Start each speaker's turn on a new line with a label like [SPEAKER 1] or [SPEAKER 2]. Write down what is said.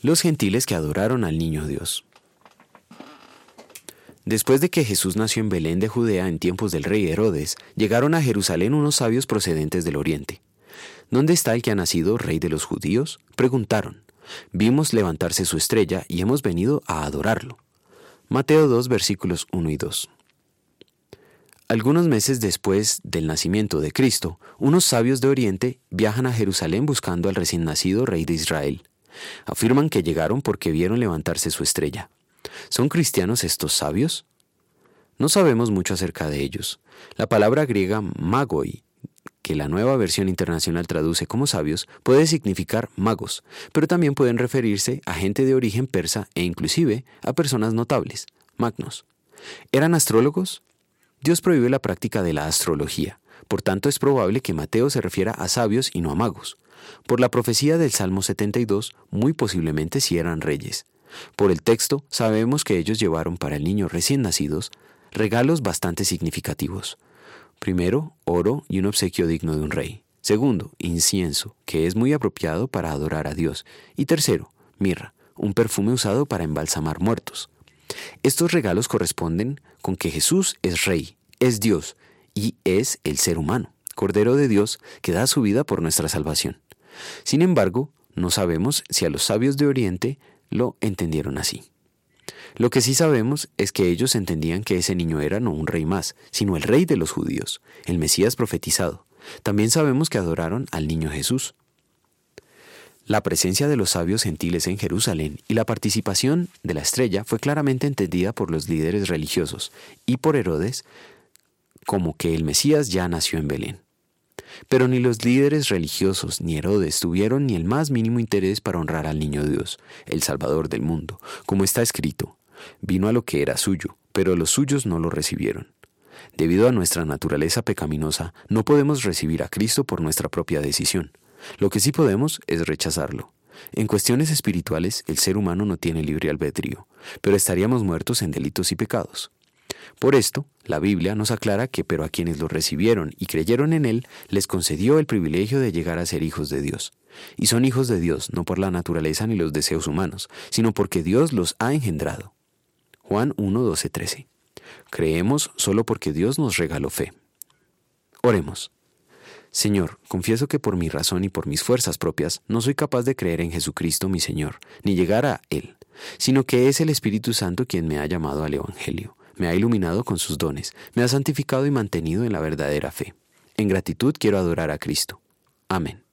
[SPEAKER 1] Los gentiles que adoraron al niño Dios. Después de que Jesús nació en Belén de Judea en tiempos del rey Herodes, llegaron a Jerusalén unos sabios procedentes del oriente. ¿Dónde está el que ha nacido rey de los judíos? Preguntaron. Vimos levantarse su estrella y hemos venido a adorarlo. Mateo 2 versículos 1 y 2. Algunos meses después del nacimiento de Cristo, unos sabios de Oriente viajan a Jerusalén buscando al recién nacido rey de Israel. Afirman que llegaron porque vieron levantarse su estrella. ¿Son cristianos estos sabios? No sabemos mucho acerca de ellos. La palabra griega magoi, que la nueva versión internacional traduce como sabios, puede significar magos, pero también pueden referirse a gente de origen persa e inclusive a personas notables, magnos. ¿Eran astrólogos? Dios prohíbe la práctica de la astrología, por tanto es probable que Mateo se refiera a sabios y no a magos. Por la profecía del Salmo 72, muy posiblemente si eran reyes. Por el texto, sabemos que ellos llevaron para el niño recién nacidos regalos bastante significativos. Primero, oro y un obsequio digno de un rey. Segundo, incienso, que es muy apropiado para adorar a Dios. Y tercero, mirra, un perfume usado para embalsamar muertos. Estos regalos corresponden con que Jesús es rey, es Dios y es el ser humano, Cordero de Dios que da su vida por nuestra salvación. Sin embargo, no sabemos si a los sabios de Oriente lo entendieron así. Lo que sí sabemos es que ellos entendían que ese niño era no un rey más, sino el rey de los judíos, el Mesías profetizado. También sabemos que adoraron al niño Jesús. La presencia de los sabios gentiles en Jerusalén y la participación de la estrella fue claramente entendida por los líderes religiosos y por Herodes como que el Mesías ya nació en Belén. Pero ni los líderes religiosos ni Herodes tuvieron ni el más mínimo interés para honrar al niño Dios, el Salvador del mundo, como está escrito. Vino a lo que era suyo, pero los suyos no lo recibieron. Debido a nuestra naturaleza pecaminosa, no podemos recibir a Cristo por nuestra propia decisión. Lo que sí podemos es rechazarlo. En cuestiones espirituales, el ser humano no tiene libre albedrío, pero estaríamos muertos en delitos y pecados. Por esto, la Biblia nos aclara que pero a quienes lo recibieron y creyeron en Él, les concedió el privilegio de llegar a ser hijos de Dios. Y son hijos de Dios no por la naturaleza ni los deseos humanos, sino porque Dios los ha engendrado. Juan 1, 12, 13. Creemos solo porque Dios nos regaló fe. Oremos. Señor, confieso que por mi razón y por mis fuerzas propias no soy capaz de creer en Jesucristo mi Señor, ni llegar a Él, sino que es el Espíritu Santo quien me ha llamado al Evangelio me ha iluminado con sus dones, me ha santificado y mantenido en la verdadera fe. En gratitud quiero adorar a Cristo. Amén.